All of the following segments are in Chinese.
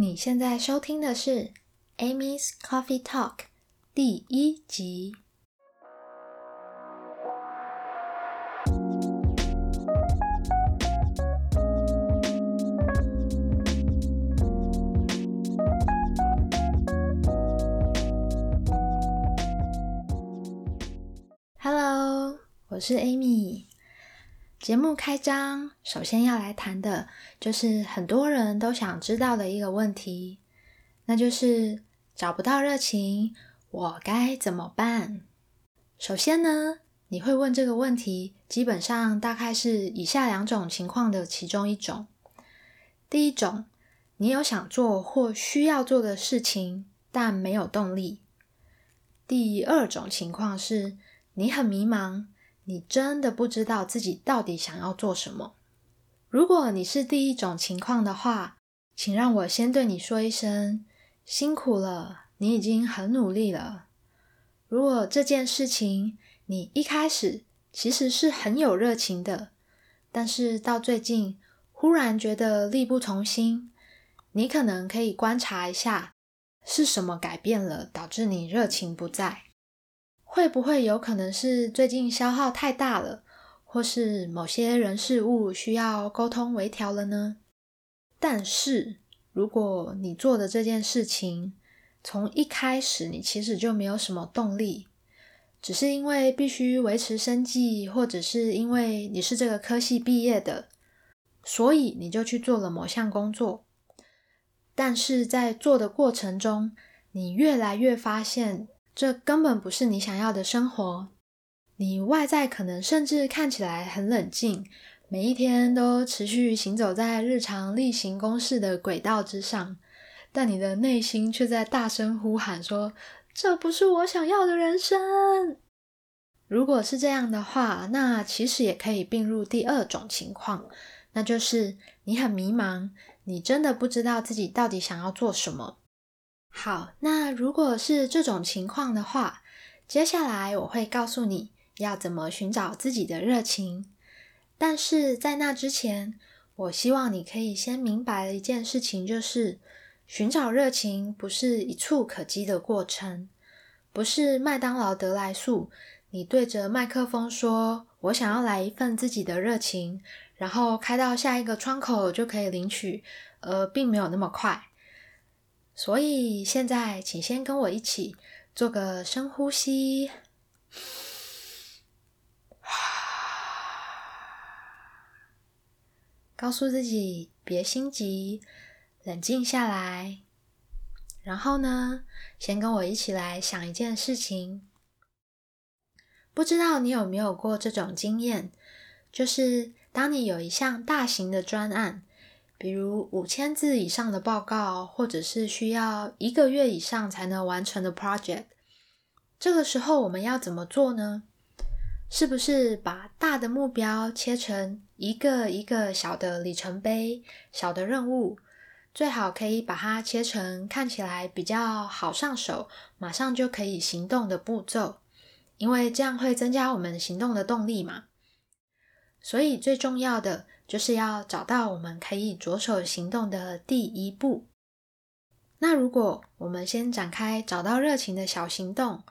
你现在收听的是 Amy's Coffee Talk 第一集。Hello，我是 Amy。节目开张，首先要来谈的就是很多人都想知道的一个问题，那就是找不到热情，我该怎么办？首先呢，你会问这个问题，基本上大概是以下两种情况的其中一种。第一种，你有想做或需要做的事情，但没有动力。第二种情况是你很迷茫。你真的不知道自己到底想要做什么。如果你是第一种情况的话，请让我先对你说一声辛苦了，你已经很努力了。如果这件事情你一开始其实是很有热情的，但是到最近忽然觉得力不从心，你可能可以观察一下是什么改变了，导致你热情不在。会不会有可能是最近消耗太大了，或是某些人事物需要沟通微调了呢？但是如果你做的这件事情从一开始你其实就没有什么动力，只是因为必须维持生计，或者是因为你是这个科系毕业的，所以你就去做了某项工作，但是在做的过程中，你越来越发现。这根本不是你想要的生活。你外在可能甚至看起来很冷静，每一天都持续行走在日常例行公事的轨道之上，但你的内心却在大声呼喊说：“这不是我想要的人生。”如果是这样的话，那其实也可以并入第二种情况，那就是你很迷茫，你真的不知道自己到底想要做什么。好，那如果是这种情况的话，接下来我会告诉你要怎么寻找自己的热情。但是在那之前，我希望你可以先明白一件事情，就是寻找热情不是一触可及的过程，不是麦当劳得来速，你对着麦克风说“我想要来一份自己的热情”，然后开到下一个窗口就可以领取，呃，并没有那么快。所以现在，请先跟我一起做个深呼吸，告诉自己别心急，冷静下来。然后呢，先跟我一起来想一件事情。不知道你有没有过这种经验，就是当你有一项大型的专案。比如五千字以上的报告，或者是需要一个月以上才能完成的 project，这个时候我们要怎么做呢？是不是把大的目标切成一个一个小的里程碑、小的任务，最好可以把它切成看起来比较好上手、马上就可以行动的步骤，因为这样会增加我们行动的动力嘛。所以最重要的。就是要找到我们可以着手行动的第一步。那如果我们先展开找到热情的小行动，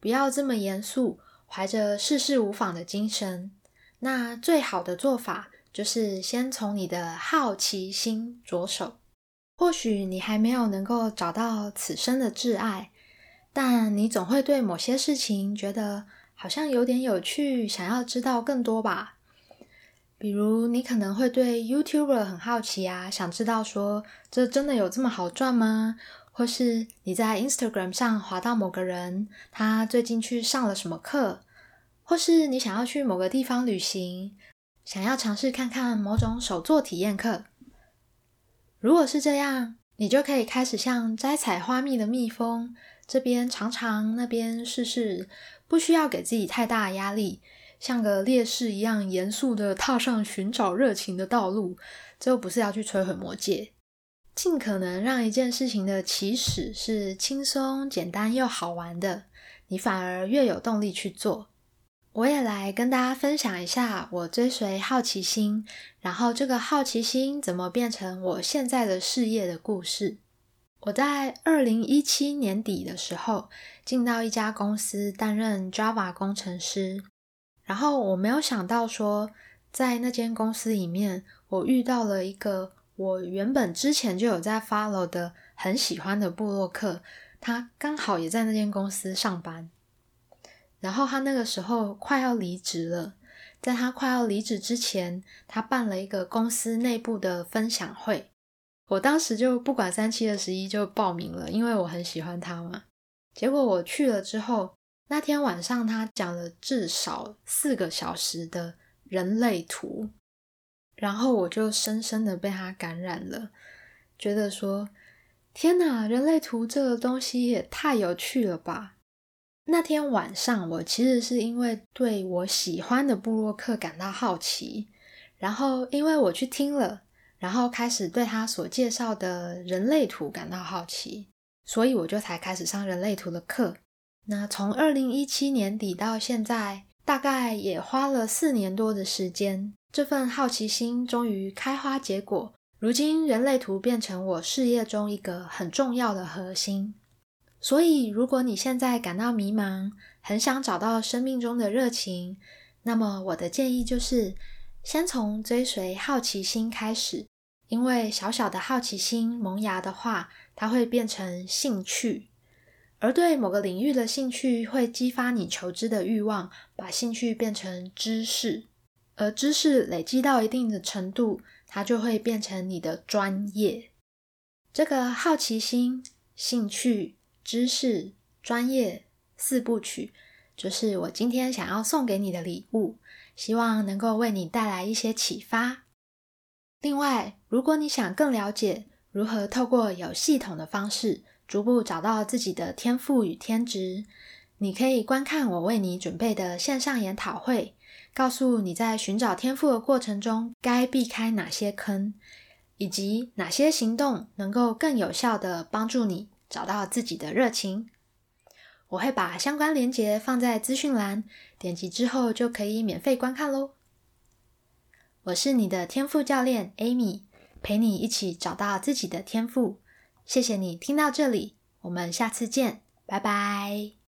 不要这么严肃，怀着事事无妨的精神，那最好的做法就是先从你的好奇心着手。或许你还没有能够找到此生的挚爱，但你总会对某些事情觉得好像有点有趣，想要知道更多吧。比如，你可能会对 YouTuber 很好奇啊，想知道说这真的有这么好赚吗？或是你在 Instagram 上滑到某个人，他最近去上了什么课？或是你想要去某个地方旅行，想要尝试看看某种手作体验课。如果是这样，你就可以开始像摘采花蜜的蜜蜂，这边尝尝，那边试试，不需要给自己太大压力。像个烈士一样严肃的踏上寻找热情的道路，这又不是要去摧毁魔戒。尽可能让一件事情的起始是轻松、简单又好玩的，你反而越有动力去做。我也来跟大家分享一下我追随好奇心，然后这个好奇心怎么变成我现在的事业的故事。我在二零一七年底的时候进到一家公司担任 Java 工程师，然后我没有想到说，在那间公司里面，我遇到了一个我原本之前就有在 follow 的很喜欢的布洛克，他刚好也在那间公司上班，然后他那个时候快要离职了，在他快要离职之前，他办了一个公司内部的分享会。我当时就不管三七二十一就报名了，因为我很喜欢他嘛。结果我去了之后，那天晚上他讲了至少四个小时的人类图，然后我就深深的被他感染了，觉得说天哪，人类图这个东西也太有趣了吧！那天晚上我其实是因为对我喜欢的布洛克感到好奇，然后因为我去听了。然后开始对他所介绍的人类图感到好奇，所以我就才开始上人类图的课。那从二零一七年底到现在，大概也花了四年多的时间。这份好奇心终于开花结果，如今人类图变成我事业中一个很重要的核心。所以，如果你现在感到迷茫，很想找到生命中的热情，那么我的建议就是。先从追随好奇心开始，因为小小的好奇心萌芽的话，它会变成兴趣，而对某个领域的兴趣会激发你求知的欲望，把兴趣变成知识，而知识累积到一定的程度，它就会变成你的专业。这个好奇心、兴趣、知识、专业四部曲，就是我今天想要送给你的礼物。希望能够为你带来一些启发。另外，如果你想更了解如何透过有系统的方式逐步找到自己的天赋与天职，你可以观看我为你准备的线上研讨会，告诉你在寻找天赋的过程中该避开哪些坑，以及哪些行动能够更有效的帮助你找到自己的热情。我会把相关链接放在资讯栏，点击之后就可以免费观看喽。我是你的天赋教练 Amy，陪你一起找到自己的天赋。谢谢你听到这里，我们下次见，拜拜。